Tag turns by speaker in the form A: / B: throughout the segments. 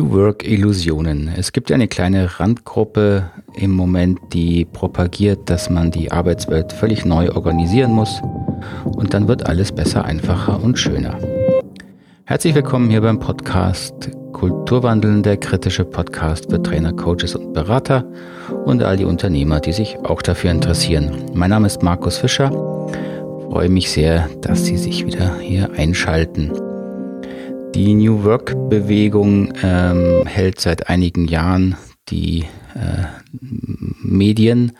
A: New Work Illusionen. Es gibt eine kleine Randgruppe im Moment, die propagiert, dass man die Arbeitswelt völlig neu organisieren muss und dann wird alles besser, einfacher und schöner. Herzlich willkommen hier beim Podcast Kulturwandeln, der kritische Podcast für Trainer, Coaches und Berater und all die Unternehmer, die sich auch dafür interessieren. Mein Name ist Markus Fischer. Ich freue mich sehr, dass Sie sich wieder hier einschalten. Die New Work-Bewegung ähm, hält seit einigen Jahren die äh, Medien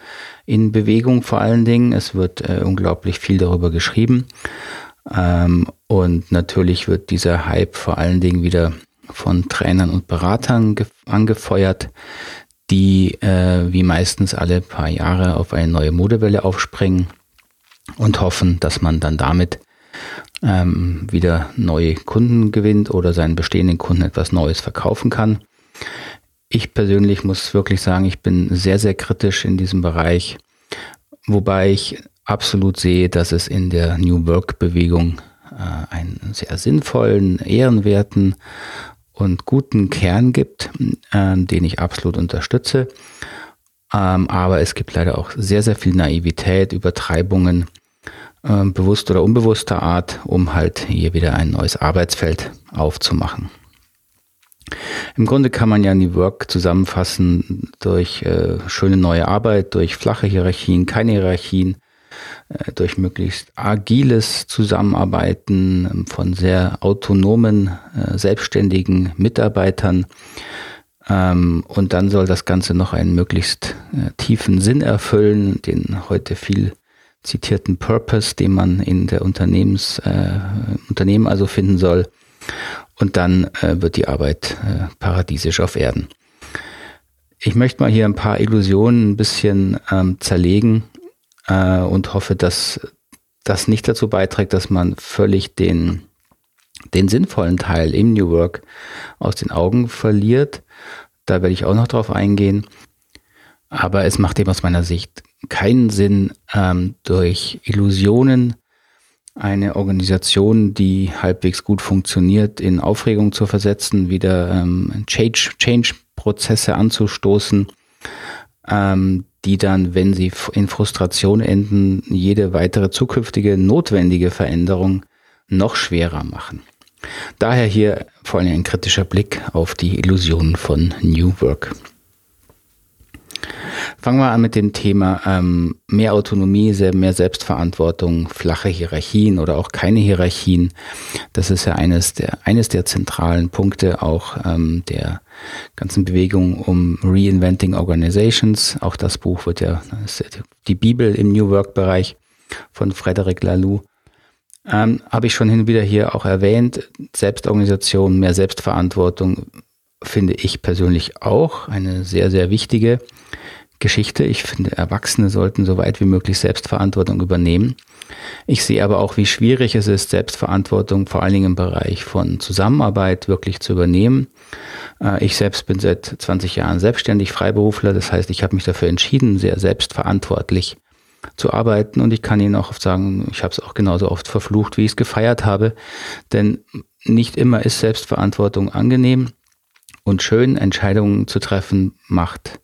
A: in Bewegung vor allen Dingen. Es wird äh, unglaublich viel darüber geschrieben. Ähm, und natürlich wird dieser Hype vor allen Dingen wieder von Trainern und Beratern angefeuert, die äh, wie meistens alle paar Jahre auf eine neue Modewelle aufspringen und hoffen, dass man dann damit ähm, wieder neue Kunden gewinnt oder seinen bestehenden Kunden etwas Neues verkaufen kann. Ich persönlich muss wirklich sagen, ich bin sehr, sehr kritisch in diesem Bereich, wobei ich absolut sehe, dass es in der New Work äh, einen sehr sinnvollen, ehrenwerten und guten Kern gibt, äh, den ich absolut unterstütze. Ähm, aber es gibt leider auch sehr, sehr viel Naivität, Übertreibungen äh, bewusst oder unbewusster Art, um halt hier wieder ein neues Arbeitsfeld aufzumachen. Im Grunde kann man ja New Work zusammenfassen durch äh, schöne neue Arbeit, durch flache Hierarchien, keine Hierarchien, äh, durch möglichst agiles Zusammenarbeiten von sehr autonomen, selbstständigen Mitarbeitern. Ähm, und dann soll das Ganze noch einen möglichst tiefen Sinn erfüllen, den heute viel zitierten Purpose, den man in der Unternehmens, äh, Unternehmen also finden soll. Und dann äh, wird die Arbeit äh, paradiesisch auf Erden. Ich möchte mal hier ein paar Illusionen ein bisschen ähm, zerlegen äh, und hoffe, dass das nicht dazu beiträgt, dass man völlig den, den sinnvollen Teil im New Work aus den Augen verliert. Da werde ich auch noch drauf eingehen. Aber es macht eben aus meiner Sicht keinen Sinn, ähm, durch Illusionen eine Organisation, die halbwegs gut funktioniert, in Aufregung zu versetzen, wieder ähm, Change-Prozesse Change anzustoßen, ähm, die dann, wenn sie in Frustration enden, jede weitere zukünftige notwendige Veränderung noch schwerer machen. Daher hier vor allem ein kritischer Blick auf die Illusionen von New Work. Fangen wir an mit dem Thema ähm, mehr Autonomie, mehr Selbstverantwortung, flache Hierarchien oder auch keine Hierarchien. Das ist ja eines der, eines der zentralen Punkte auch ähm, der ganzen Bewegung um Reinventing Organizations. Auch das Buch wird ja, die Bibel im New Work Bereich von Frederic Laloux. Ähm, Habe ich schon hin und wieder hier auch erwähnt. Selbstorganisation, mehr Selbstverantwortung finde ich persönlich auch eine sehr, sehr wichtige Geschichte. Ich finde, Erwachsene sollten so weit wie möglich Selbstverantwortung übernehmen. Ich sehe aber auch, wie schwierig es ist, Selbstverantwortung vor allen Dingen im Bereich von Zusammenarbeit wirklich zu übernehmen. Äh, ich selbst bin seit 20 Jahren selbstständig Freiberufler. Das heißt, ich habe mich dafür entschieden, sehr selbstverantwortlich zu arbeiten. Und ich kann Ihnen auch oft sagen, ich habe es auch genauso oft verflucht, wie ich es gefeiert habe. Denn nicht immer ist Selbstverantwortung angenehm und schön. Entscheidungen zu treffen macht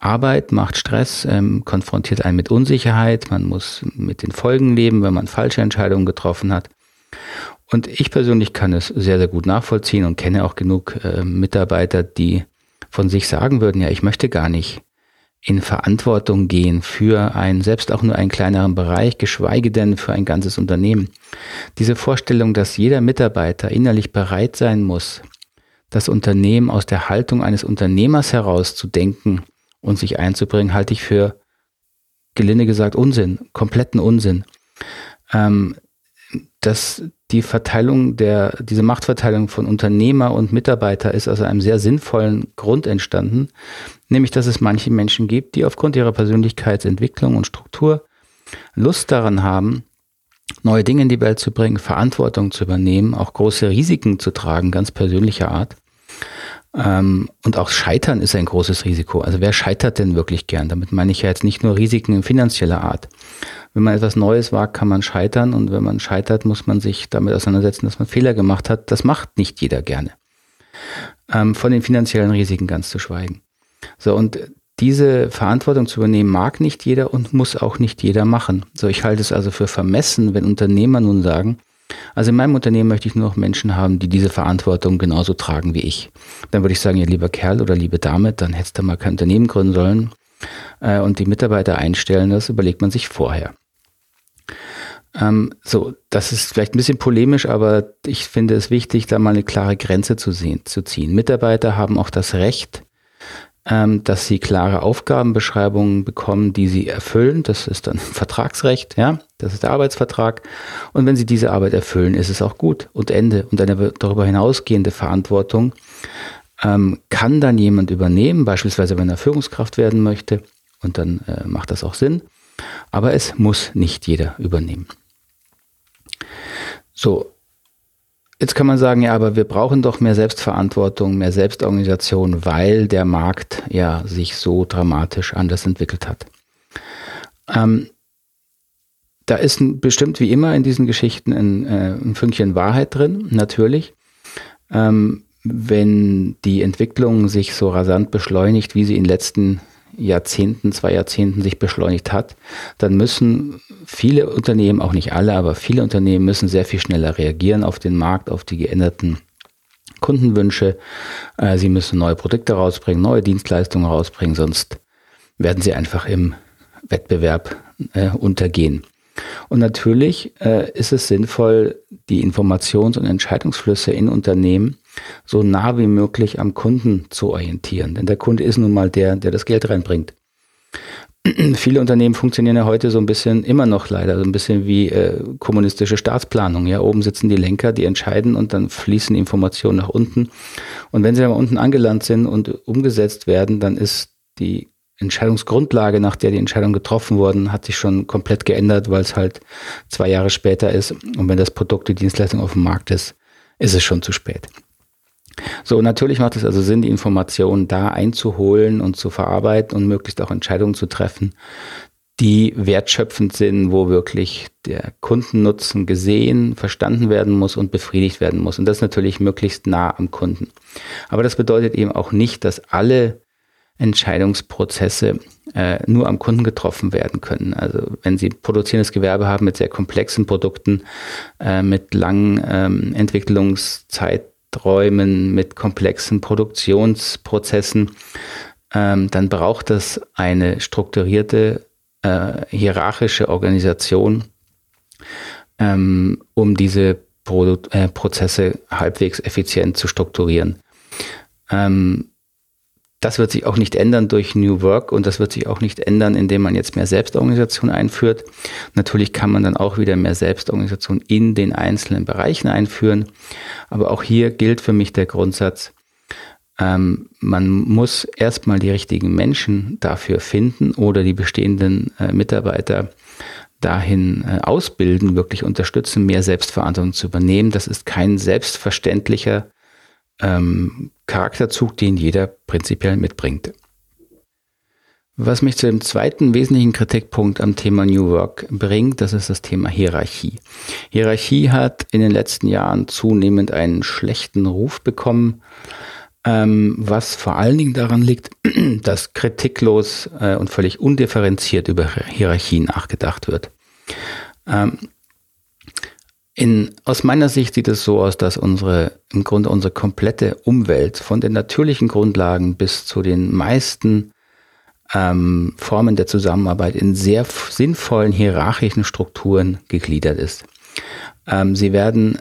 A: Arbeit macht Stress, ähm, konfrontiert einen mit Unsicherheit, man muss mit den Folgen leben, wenn man falsche Entscheidungen getroffen hat. Und ich persönlich kann es sehr, sehr gut nachvollziehen und kenne auch genug äh, Mitarbeiter, die von sich sagen würden, ja, ich möchte gar nicht in Verantwortung gehen für einen, selbst auch nur einen kleineren Bereich, geschweige denn für ein ganzes Unternehmen. Diese Vorstellung, dass jeder Mitarbeiter innerlich bereit sein muss, das Unternehmen aus der Haltung eines Unternehmers heraus zu denken und sich einzubringen, halte ich für, gelinde gesagt, Unsinn, kompletten Unsinn. Ähm, dass die Verteilung der, diese Machtverteilung von Unternehmer und Mitarbeiter ist aus einem sehr sinnvollen Grund entstanden, nämlich dass es manche Menschen gibt, die aufgrund ihrer Persönlichkeitsentwicklung und Struktur Lust daran haben, neue Dinge in die Welt zu bringen, Verantwortung zu übernehmen, auch große Risiken zu tragen, ganz persönlicher Art. Ähm, und auch Scheitern ist ein großes Risiko. Also wer scheitert denn wirklich gern? Damit meine ich ja jetzt nicht nur Risiken in finanzieller Art. Wenn man etwas Neues wagt, kann man scheitern und wenn man scheitert, muss man sich damit auseinandersetzen, dass man Fehler gemacht hat. Das macht nicht jeder gerne. ähm, von den finanziellen Risiken ganz zu schweigen. So, und diese Verantwortung zu übernehmen mag nicht jeder und muss auch nicht jeder machen. So, ich halte es also für vermessen, wenn Unternehmer nun sagen, also in meinem Unternehmen möchte ich nur noch Menschen haben, die diese Verantwortung genauso tragen wie ich. Dann würde ich sagen, ja, lieber Kerl oder liebe Dame, dann hättest du mal kein Unternehmen gründen sollen äh, und die Mitarbeiter einstellen. Das überlegt man sich vorher. Ähm, so, das ist vielleicht ein bisschen polemisch, aber ich finde es wichtig, da mal eine klare Grenze zu, sehen, zu ziehen. Mitarbeiter haben auch das Recht, ähm, dass sie klare Aufgabenbeschreibungen bekommen, die sie erfüllen. Das ist dann Vertragsrecht, ja, das ist der Arbeitsvertrag. Und wenn sie diese Arbeit erfüllen, ist es auch gut und Ende. Und eine darüber hinausgehende Verantwortung ähm, kann dann jemand übernehmen, beispielsweise wenn er Führungskraft werden möchte. Und dann äh, macht das auch Sinn. Aber es muss nicht jeder übernehmen. So, Jetzt kann man sagen, ja, aber wir brauchen doch mehr Selbstverantwortung, mehr Selbstorganisation, weil der Markt ja sich so dramatisch anders entwickelt hat. Ähm, da ist bestimmt wie immer in diesen Geschichten ein, äh, ein Fünkchen Wahrheit drin, natürlich. Ähm, wenn die Entwicklung sich so rasant beschleunigt, wie sie in den letzten Jahrzehnten, zwei Jahrzehnten sich beschleunigt hat, dann müssen viele Unternehmen, auch nicht alle, aber viele Unternehmen müssen sehr viel schneller reagieren auf den Markt, auf die geänderten Kundenwünsche. Äh, sie müssen neue Produkte rausbringen, neue Dienstleistungen rausbringen, sonst werden sie einfach im Wettbewerb äh, untergehen. Und natürlich äh, ist es sinnvoll, die Informations- und Entscheidungsflüsse in Unternehmen so nah wie möglich am Kunden zu orientieren. Denn der Kunde ist nun mal der, der das Geld reinbringt. Viele Unternehmen funktionieren ja heute so ein bisschen, immer noch leider, so ein bisschen wie äh, kommunistische Staatsplanung. Ja, oben sitzen die Lenker, die entscheiden und dann fließen Informationen nach unten. Und wenn sie dann unten angelandet sind und umgesetzt werden, dann ist die Entscheidungsgrundlage, nach der die Entscheidung getroffen worden, hat sich schon komplett geändert, weil es halt zwei Jahre später ist. Und wenn das Produkt, die Dienstleistung auf dem Markt ist, ist es schon zu spät. So, natürlich macht es also Sinn, die Informationen da einzuholen und zu verarbeiten und möglichst auch Entscheidungen zu treffen, die wertschöpfend sind, wo wirklich der Kundennutzen gesehen, verstanden werden muss und befriedigt werden muss. Und das natürlich möglichst nah am Kunden. Aber das bedeutet eben auch nicht, dass alle Entscheidungsprozesse äh, nur am Kunden getroffen werden können. Also wenn Sie produzierendes Gewerbe haben mit sehr komplexen Produkten, äh, mit langen ähm, Entwicklungszeiträumen, mit komplexen Produktionsprozessen, ähm, dann braucht es eine strukturierte äh, hierarchische Organisation, ähm, um diese Produ äh, Prozesse halbwegs effizient zu strukturieren. Ähm, das wird sich auch nicht ändern durch New Work und das wird sich auch nicht ändern, indem man jetzt mehr Selbstorganisation einführt. Natürlich kann man dann auch wieder mehr Selbstorganisation in den einzelnen Bereichen einführen. Aber auch hier gilt für mich der Grundsatz, ähm, man muss erstmal die richtigen Menschen dafür finden oder die bestehenden äh, Mitarbeiter dahin äh, ausbilden, wirklich unterstützen, mehr Selbstverantwortung zu übernehmen. Das ist kein selbstverständlicher ähm, Charakterzug, den jeder prinzipiell mitbringt. Was mich zu dem zweiten wesentlichen Kritikpunkt am Thema New Work bringt, das ist das Thema Hierarchie. Hierarchie hat in den letzten Jahren zunehmend einen schlechten Ruf bekommen, ähm, was vor allen Dingen daran liegt, dass kritiklos äh, und völlig undifferenziert über Hierarchien nachgedacht wird. Ähm, in, aus meiner Sicht sieht es so aus, dass unsere, im Grunde unsere komplette Umwelt von den natürlichen Grundlagen bis zu den meisten ähm, Formen der Zusammenarbeit in sehr sinnvollen hierarchischen Strukturen gegliedert ist. Ähm, sie werden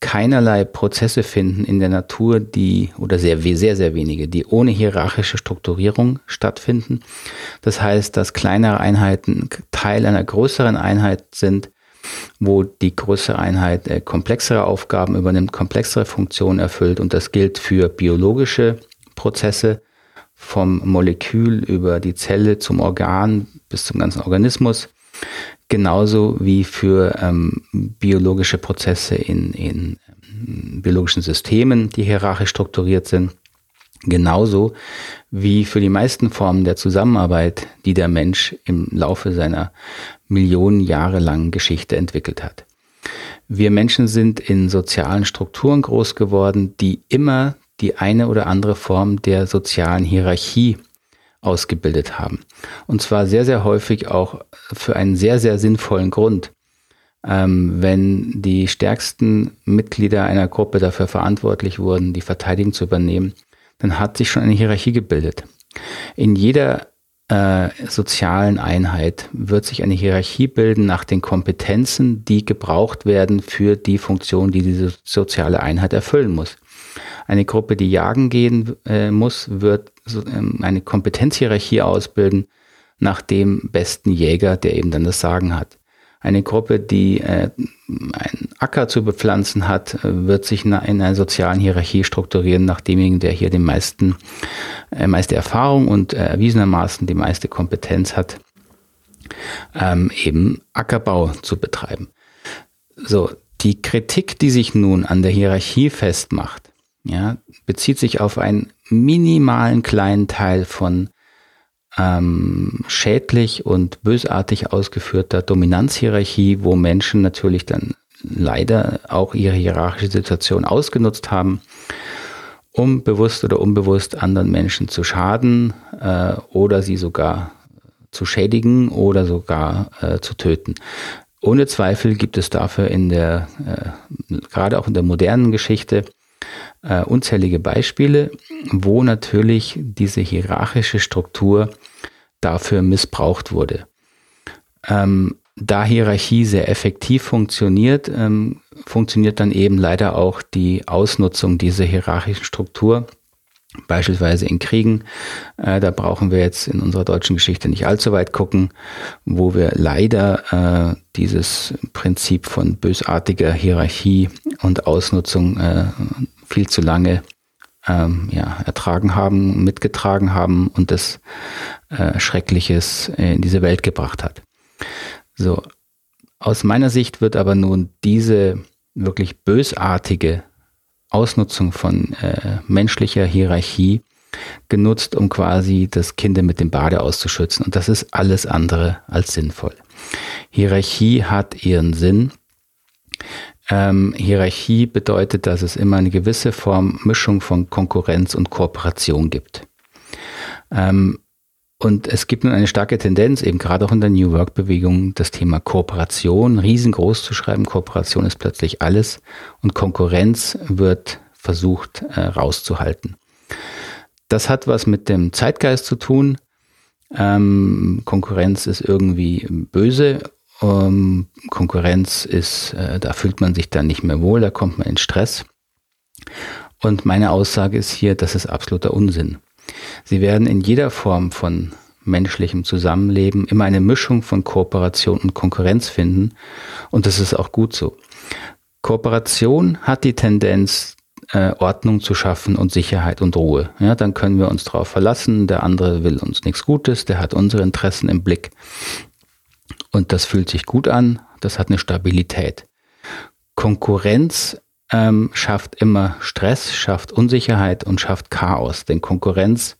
A: keinerlei Prozesse finden in der Natur, die, oder sehr, sehr, sehr wenige, die ohne hierarchische Strukturierung stattfinden. Das heißt, dass kleinere Einheiten Teil einer größeren Einheit sind, wo die größere Einheit äh, komplexere Aufgaben übernimmt, komplexere Funktionen erfüllt. Und das gilt für biologische Prozesse vom Molekül über die Zelle zum Organ bis zum ganzen Organismus. Genauso wie für ähm, biologische Prozesse in, in ähm, biologischen Systemen, die hierarchisch strukturiert sind. Genauso wie für die meisten Formen der Zusammenarbeit, die der Mensch im Laufe seiner Millionen Jahre langen Geschichte entwickelt hat. Wir Menschen sind in sozialen Strukturen groß geworden, die immer die eine oder andere Form der sozialen Hierarchie ausgebildet haben. Und zwar sehr, sehr häufig auch für einen sehr, sehr sinnvollen Grund. Ähm, wenn die stärksten Mitglieder einer Gruppe dafür verantwortlich wurden, die Verteidigung zu übernehmen, dann hat sich schon eine Hierarchie gebildet. In jeder äh, sozialen Einheit wird sich eine Hierarchie bilden nach den Kompetenzen, die gebraucht werden für die Funktion, die diese soziale Einheit erfüllen muss. Eine Gruppe, die jagen gehen äh, muss, wird so, ähm, eine Kompetenzhierarchie ausbilden nach dem besten Jäger, der eben dann das Sagen hat. Eine Gruppe, die äh, einen Acker zu bepflanzen hat, wird sich in einer sozialen Hierarchie strukturieren nach demjenigen, der hier den meisten, äh, meiste Erfahrung und äh, erwiesenermaßen die meiste Kompetenz hat, ähm, eben Ackerbau zu betreiben. So, die Kritik, die sich nun an der Hierarchie festmacht, ja, bezieht sich auf einen minimalen kleinen Teil von ähm, schädlich und bösartig ausgeführter Dominanzhierarchie, wo Menschen natürlich dann leider auch ihre hierarchische Situation ausgenutzt haben, um bewusst oder unbewusst anderen Menschen zu schaden äh, oder sie sogar zu schädigen oder sogar äh, zu töten. Ohne Zweifel gibt es dafür in der, äh, gerade auch in der modernen Geschichte, äh, unzählige Beispiele, wo natürlich diese hierarchische Struktur dafür missbraucht wurde. Ähm, da Hierarchie sehr effektiv funktioniert, ähm, funktioniert dann eben leider auch die Ausnutzung dieser hierarchischen Struktur, beispielsweise in Kriegen. Äh, da brauchen wir jetzt in unserer deutschen Geschichte nicht allzu weit gucken, wo wir leider äh, dieses Prinzip von bösartiger Hierarchie und Ausnutzung äh, viel zu lange ähm, ja, ertragen haben, mitgetragen haben und das äh, Schreckliches in diese Welt gebracht hat. So, aus meiner Sicht wird aber nun diese wirklich bösartige Ausnutzung von äh, menschlicher Hierarchie genutzt, um quasi das Kind mit dem Bade auszuschützen. Und das ist alles andere als sinnvoll. Hierarchie hat ihren Sinn. Ähm, Hierarchie bedeutet, dass es immer eine gewisse Form Mischung von Konkurrenz und Kooperation gibt. Ähm, und es gibt nun eine starke Tendenz, eben gerade auch in der New Work-Bewegung, das Thema Kooperation riesengroß zu schreiben. Kooperation ist plötzlich alles und Konkurrenz wird versucht äh, rauszuhalten. Das hat was mit dem Zeitgeist zu tun. Ähm, Konkurrenz ist irgendwie böse ähm, Konkurrenz ist, äh, da fühlt man sich dann nicht mehr wohl, da kommt man in Stress. Und meine Aussage ist hier, das ist absoluter Unsinn. Sie werden in jeder Form von menschlichem Zusammenleben immer eine Mischung von Kooperation und Konkurrenz finden. Und das ist auch gut so. Kooperation hat die Tendenz, äh, Ordnung zu schaffen und Sicherheit und Ruhe. Ja, dann können wir uns darauf verlassen, der andere will uns nichts Gutes, der hat unsere Interessen im Blick. Und das fühlt sich gut an, das hat eine Stabilität. Konkurrenz ähm, schafft immer Stress, schafft Unsicherheit und schafft Chaos. Denn Konkurrenz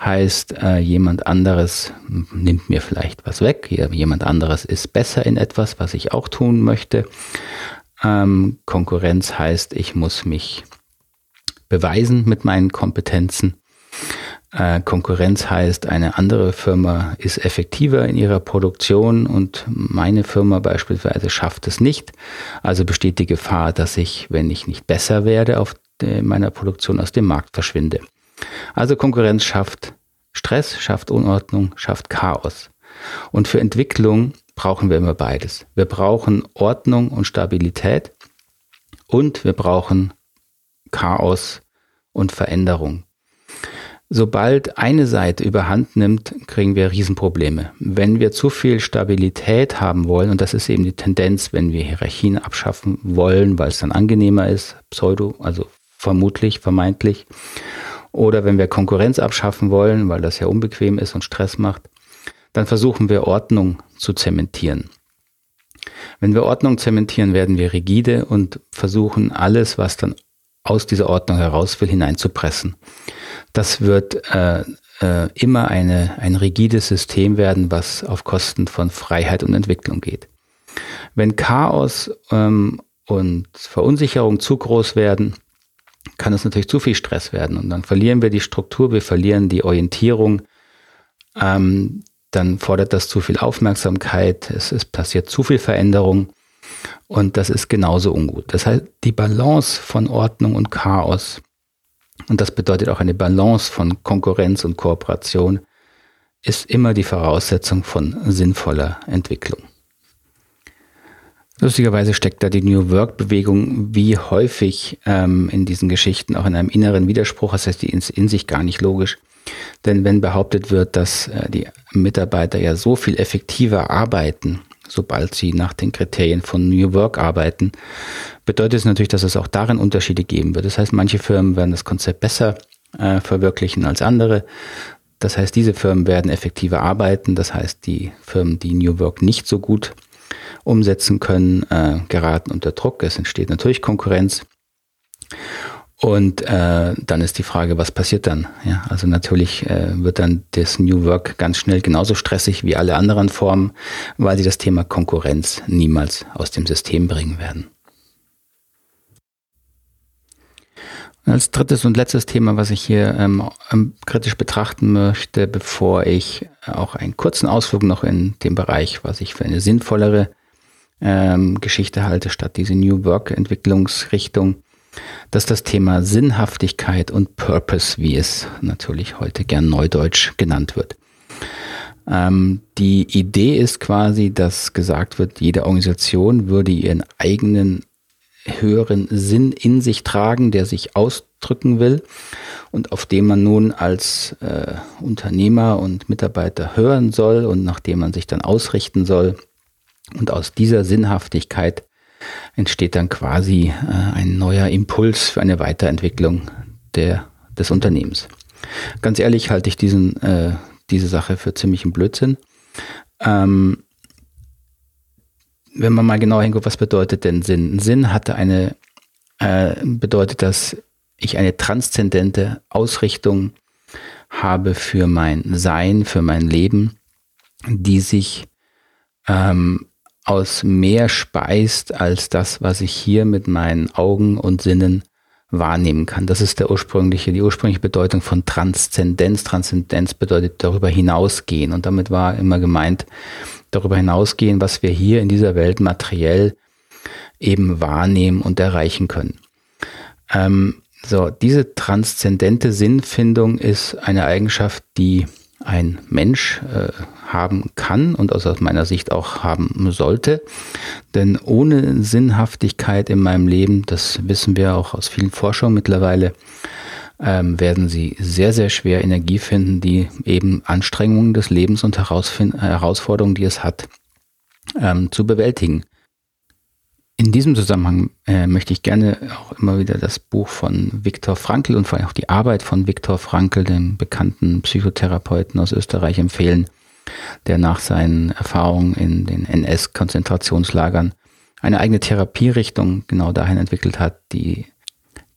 A: heißt, äh, jemand anderes nimmt mir vielleicht was weg, jemand anderes ist besser in etwas, was ich auch tun möchte. Ähm, Konkurrenz heißt, ich muss mich beweisen mit meinen Kompetenzen. Äh, Konkurrenz heißt, eine andere Firma ist effektiver in ihrer Produktion und meine Firma beispielsweise schafft es nicht. Also besteht die Gefahr, dass ich, wenn ich nicht besser werde auf meiner Produktion, aus dem Markt verschwinde. Also Konkurrenz schafft Stress, schafft Unordnung, schafft Chaos. Und für Entwicklung brauchen wir immer beides. Wir brauchen Ordnung und Stabilität und wir brauchen Chaos und Veränderung. Sobald eine Seite überhand nimmt, kriegen wir Riesenprobleme. Wenn wir zu viel Stabilität haben wollen, und das ist eben die Tendenz, wenn wir Hierarchien abschaffen wollen, weil es dann angenehmer ist, pseudo, also vermutlich, vermeintlich, oder wenn wir Konkurrenz abschaffen wollen, weil das ja unbequem ist und Stress macht, dann versuchen wir Ordnung zu zementieren. Wenn wir Ordnung zementieren, werden wir rigide und versuchen alles, was dann aus dieser Ordnung heraus will, hineinzupressen. Das wird äh, äh, immer eine, ein rigides System werden, was auf Kosten von Freiheit und Entwicklung geht. Wenn Chaos ähm, und Verunsicherung zu groß werden, kann es natürlich zu viel Stress werden und dann verlieren wir die Struktur, wir verlieren die Orientierung, ähm, dann fordert das zu viel Aufmerksamkeit, es, es passiert zu viel Veränderung und das ist genauso ungut. Das heißt, die Balance von Ordnung und Chaos und das bedeutet auch eine Balance von Konkurrenz und Kooperation ist immer die Voraussetzung von sinnvoller Entwicklung. Lustigerweise steckt da die New Work-Bewegung wie häufig ähm, in diesen Geschichten auch in einem inneren Widerspruch. Das heißt, die ist in sich gar nicht logisch. Denn wenn behauptet wird, dass äh, die Mitarbeiter ja so viel effektiver arbeiten, sobald sie nach den Kriterien von New Work arbeiten, bedeutet es natürlich, dass es auch darin Unterschiede geben wird. Das heißt, manche Firmen werden das Konzept besser äh, verwirklichen als andere. Das heißt, diese Firmen werden effektiver arbeiten. Das heißt, die Firmen, die New Work nicht so gut umsetzen können, äh, geraten unter Druck. Es entsteht natürlich Konkurrenz. Und äh, dann ist die Frage, was passiert dann? Ja, also natürlich äh, wird dann das New Work ganz schnell genauso stressig wie alle anderen Formen, weil sie das Thema Konkurrenz niemals aus dem System bringen werden. Als drittes und letztes Thema, was ich hier ähm, kritisch betrachten möchte, bevor ich auch einen kurzen Ausflug noch in dem Bereich, was ich für eine sinnvollere ähm, Geschichte halte, statt diese New Work-Entwicklungsrichtung, dass das Thema Sinnhaftigkeit und Purpose, wie es natürlich heute gern neudeutsch genannt wird. Ähm, die Idee ist quasi, dass gesagt wird, jede Organisation würde ihren eigenen höheren Sinn in sich tragen, der sich ausdrücken will und auf dem man nun als äh, Unternehmer und Mitarbeiter hören soll und nach dem man sich dann ausrichten soll und aus dieser Sinnhaftigkeit entsteht dann quasi äh, ein neuer Impuls für eine Weiterentwicklung der, des Unternehmens. Ganz ehrlich halte ich diesen, äh, diese Sache für ziemlichen Blödsinn. Ähm, wenn man mal genauer hinguckt, was bedeutet denn Sinn? Sinn hatte eine, äh, bedeutet, dass ich eine transzendente Ausrichtung habe für mein Sein, für mein Leben, die sich ähm, aus mehr speist als das, was ich hier mit meinen Augen und Sinnen wahrnehmen kann. Das ist der ursprüngliche, die ursprüngliche Bedeutung von Transzendenz. Transzendenz bedeutet darüber hinausgehen. Und damit war immer gemeint, darüber hinausgehen, was wir hier in dieser Welt materiell eben wahrnehmen und erreichen können. Ähm, so, diese transzendente Sinnfindung ist eine Eigenschaft, die ein Mensch äh, haben kann und aus meiner Sicht auch haben sollte. Denn ohne Sinnhaftigkeit in meinem Leben, das wissen wir auch aus vielen Forschungen mittlerweile, ähm, werden sie sehr, sehr schwer Energie finden, die eben Anstrengungen des Lebens und Herausforderungen, die es hat, ähm, zu bewältigen. In diesem Zusammenhang äh, möchte ich gerne auch immer wieder das Buch von Viktor Frankl und vor allem auch die Arbeit von Viktor Frankl, dem bekannten Psychotherapeuten aus Österreich, empfehlen, der nach seinen Erfahrungen in den NS-Konzentrationslagern eine eigene Therapierichtung genau dahin entwickelt hat, die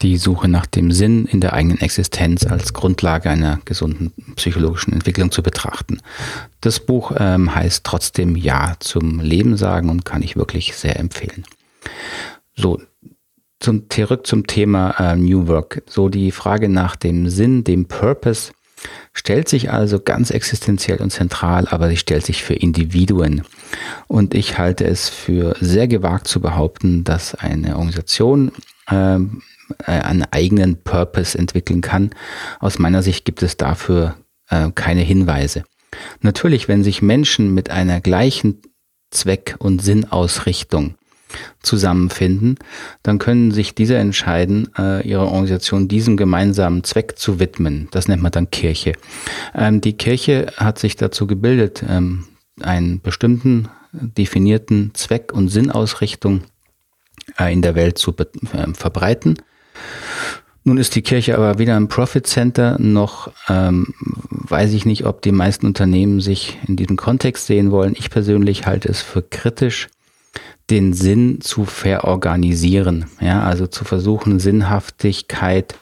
A: die Suche nach dem Sinn in der eigenen Existenz als Grundlage einer gesunden psychologischen Entwicklung zu betrachten. Das Buch ähm, heißt trotzdem Ja zum Leben sagen und kann ich wirklich sehr empfehlen. So, zum, zurück zum Thema äh, New Work. So die Frage nach dem Sinn, dem Purpose stellt sich also ganz existenziell und zentral, aber sie stellt sich für Individuen. Und ich halte es für sehr gewagt zu behaupten, dass eine Organisation ähm, äh, einen eigenen Purpose entwickeln kann. Aus meiner Sicht gibt es dafür äh, keine Hinweise. Natürlich, wenn sich Menschen mit einer gleichen Zweck- und Sinnausrichtung zusammenfinden, dann können sich diese entscheiden, äh, ihre Organisation diesem gemeinsamen Zweck zu widmen. Das nennt man dann Kirche. Ähm, die Kirche hat sich dazu gebildet, ähm, einen bestimmten definierten Zweck und Sinnausrichtung äh, in der Welt zu äh, verbreiten. Nun ist die Kirche aber weder ein Profit Center noch ähm, weiß ich nicht, ob die meisten Unternehmen sich in diesem Kontext sehen wollen. Ich persönlich halte es für kritisch, den Sinn zu verorganisieren. Ja, also zu versuchen, Sinnhaftigkeit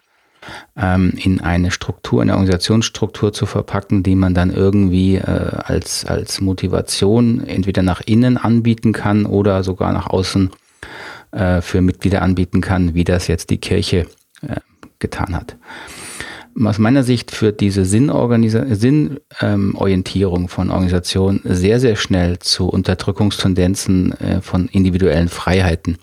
A: ähm, in eine Struktur, eine Organisationsstruktur zu verpacken, die man dann irgendwie äh, als, als Motivation entweder nach innen anbieten kann oder sogar nach außen äh, für Mitglieder anbieten kann, wie das jetzt die Kirche äh, getan hat. Aus meiner Sicht führt diese Sinnorientierung ähm, von Organisationen sehr, sehr schnell zu Unterdrückungstendenzen äh, von individuellen Freiheiten.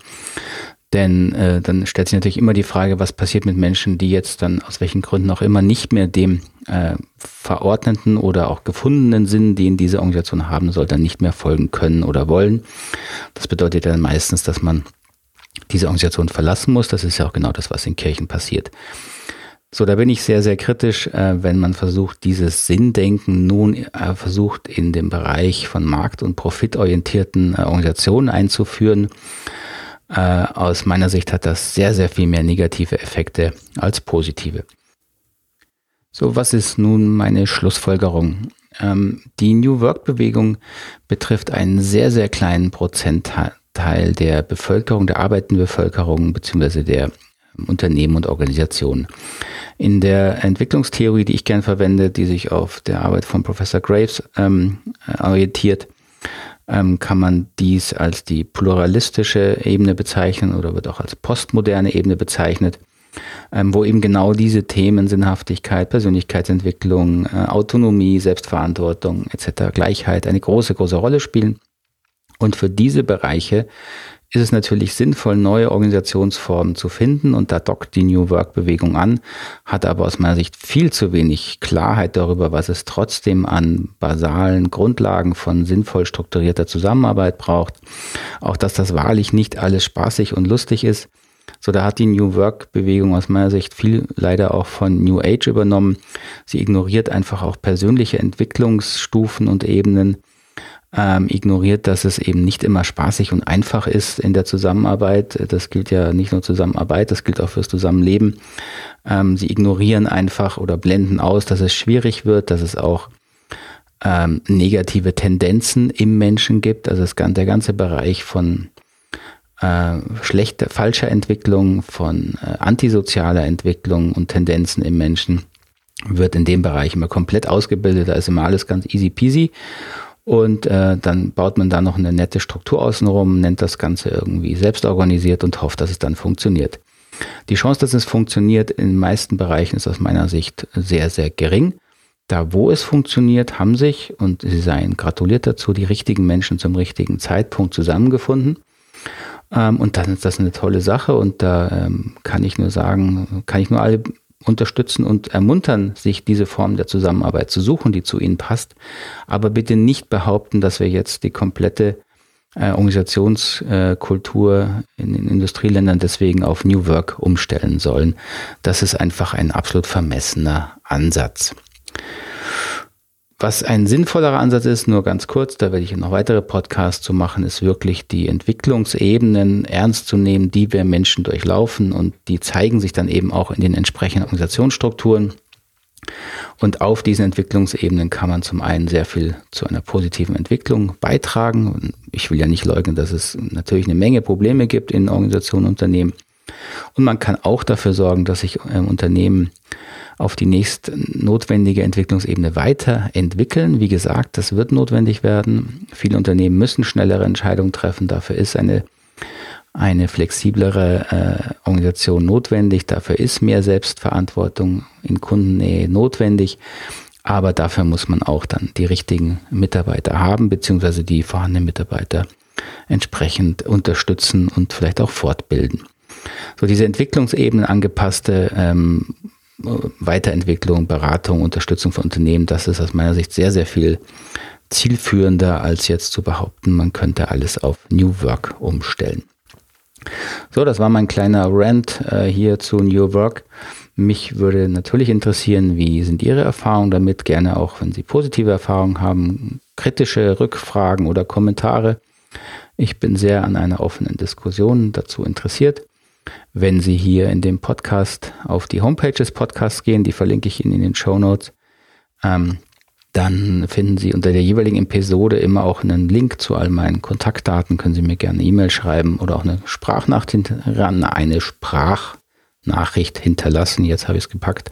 A: Denn äh, dann stellt sich natürlich immer die Frage, was passiert mit Menschen, die jetzt dann aus welchen Gründen auch immer nicht mehr dem äh, verordneten oder auch gefundenen Sinn, den diese Organisation haben soll, dann nicht mehr folgen können oder wollen. Das bedeutet dann meistens, dass man diese Organisation verlassen muss. Das ist ja auch genau das, was in Kirchen passiert. So, da bin ich sehr, sehr kritisch, äh, wenn man versucht, dieses Sinndenken nun äh, versucht, in den Bereich von markt- und profitorientierten äh, Organisationen einzuführen. Aus meiner Sicht hat das sehr, sehr viel mehr negative Effekte als positive. So, was ist nun meine Schlussfolgerung? Ähm, die New Work-Bewegung betrifft einen sehr, sehr kleinen Prozentteil der Bevölkerung, der arbeitenden Bevölkerung beziehungsweise der Unternehmen und Organisationen. In der Entwicklungstheorie, die ich gern verwende, die sich auf der Arbeit von Professor Graves ähm, orientiert, ähm, kann man dies als die pluralistische Ebene bezeichnen oder wird auch als postmoderne Ebene bezeichnet, ähm, wo eben genau diese Themen Sinnhaftigkeit, Persönlichkeitsentwicklung, äh, Autonomie, Selbstverantwortung etc., Gleichheit eine große, große Rolle spielen. Und für diese Bereiche ist es natürlich sinnvoll, neue Organisationsformen zu finden und da dockt die New Work-Bewegung an, hat aber aus meiner Sicht viel zu wenig Klarheit darüber, was es trotzdem an basalen Grundlagen von sinnvoll strukturierter Zusammenarbeit braucht. Auch dass das wahrlich nicht alles spaßig und lustig ist. So, da hat die New Work-Bewegung aus meiner Sicht viel leider auch von New Age übernommen. Sie ignoriert einfach auch persönliche Entwicklungsstufen und Ebenen ähm, ignoriert, dass es eben nicht immer spaßig und einfach ist in der Zusammenarbeit. Das gilt ja nicht nur Zusammenarbeit, das gilt auch fürs Zusammenleben. Ähm, sie ignorieren einfach oder blenden aus, dass es schwierig wird, dass es auch ähm, negative Tendenzen im Menschen gibt. Also es, der ganze Bereich von äh, schlechter, falscher Entwicklung, von äh, antisozialer Entwicklung und Tendenzen im Menschen wird in dem Bereich immer komplett ausgebildet. Da ist immer alles ganz easy peasy. Und äh, dann baut man da noch eine nette Struktur außenrum, nennt das Ganze irgendwie selbst organisiert und hofft, dass es dann funktioniert. Die Chance, dass es funktioniert in den meisten Bereichen ist aus meiner Sicht sehr, sehr gering. Da, wo es funktioniert, haben sich, und Sie seien gratuliert dazu, die richtigen Menschen zum richtigen Zeitpunkt zusammengefunden. Ähm, und dann ist das eine tolle Sache und da ähm, kann ich nur sagen, kann ich nur alle unterstützen und ermuntern, sich diese Form der Zusammenarbeit zu suchen, die zu ihnen passt. Aber bitte nicht behaupten, dass wir jetzt die komplette äh, Organisationskultur äh, in den Industrieländern deswegen auf New Work umstellen sollen. Das ist einfach ein absolut vermessener Ansatz. Was ein sinnvollerer Ansatz ist, nur ganz kurz, da werde ich noch weitere Podcasts zu machen, ist wirklich die Entwicklungsebenen ernst zu nehmen, die wir Menschen durchlaufen und die zeigen sich dann eben auch in den entsprechenden Organisationsstrukturen. Und auf diesen Entwicklungsebenen kann man zum einen sehr viel zu einer positiven Entwicklung beitragen. Ich will ja nicht leugnen, dass es natürlich eine Menge Probleme gibt in Organisationen und Unternehmen. Und man kann auch dafür sorgen, dass sich äh, Unternehmen auf die nächst notwendige Entwicklungsebene weiterentwickeln. Wie gesagt, das wird notwendig werden. Viele Unternehmen müssen schnellere Entscheidungen treffen. Dafür ist eine, eine flexiblere äh, Organisation notwendig. Dafür ist mehr Selbstverantwortung in Kundennähe notwendig. Aber dafür muss man auch dann die richtigen Mitarbeiter haben, beziehungsweise die vorhandenen Mitarbeiter entsprechend unterstützen und vielleicht auch fortbilden. So diese Entwicklungsebenen angepasste ähm, Weiterentwicklung, Beratung, Unterstützung von Unternehmen, das ist aus meiner Sicht sehr, sehr viel zielführender, als jetzt zu behaupten, man könnte alles auf New Work umstellen. So, das war mein kleiner Rant äh, hier zu New Work. Mich würde natürlich interessieren, wie sind Ihre Erfahrungen damit? Gerne auch, wenn Sie positive Erfahrungen haben, kritische Rückfragen oder Kommentare. Ich bin sehr an einer offenen Diskussion dazu interessiert. Wenn Sie hier in dem Podcast auf die Homepage des Podcasts gehen, die verlinke ich Ihnen in den Show Notes, ähm, dann finden Sie unter der jeweiligen Episode immer auch einen Link zu all meinen Kontaktdaten. Können Sie mir gerne eine E-Mail schreiben oder auch eine Sprachnachricht, eine Sprachnachricht hinterlassen. Jetzt habe ich es gepackt,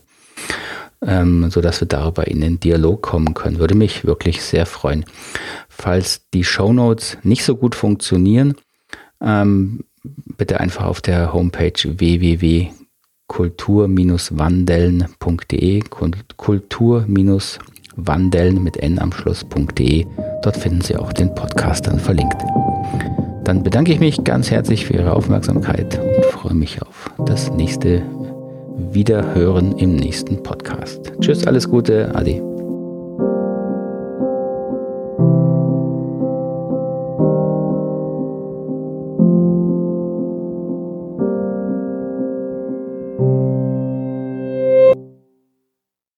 A: ähm, so dass wir darüber in den Dialog kommen können. Würde mich wirklich sehr freuen. Falls die Show Notes nicht so gut funktionieren, ähm, bitte einfach auf der Homepage www kultur-wandeln.de, kultur-wandeln mit n am Schluss.de. Dort finden Sie auch den Podcast dann verlinkt. Dann bedanke ich mich ganz herzlich für Ihre Aufmerksamkeit und freue mich auf das nächste Wiederhören im nächsten Podcast. Tschüss, alles Gute, Adi.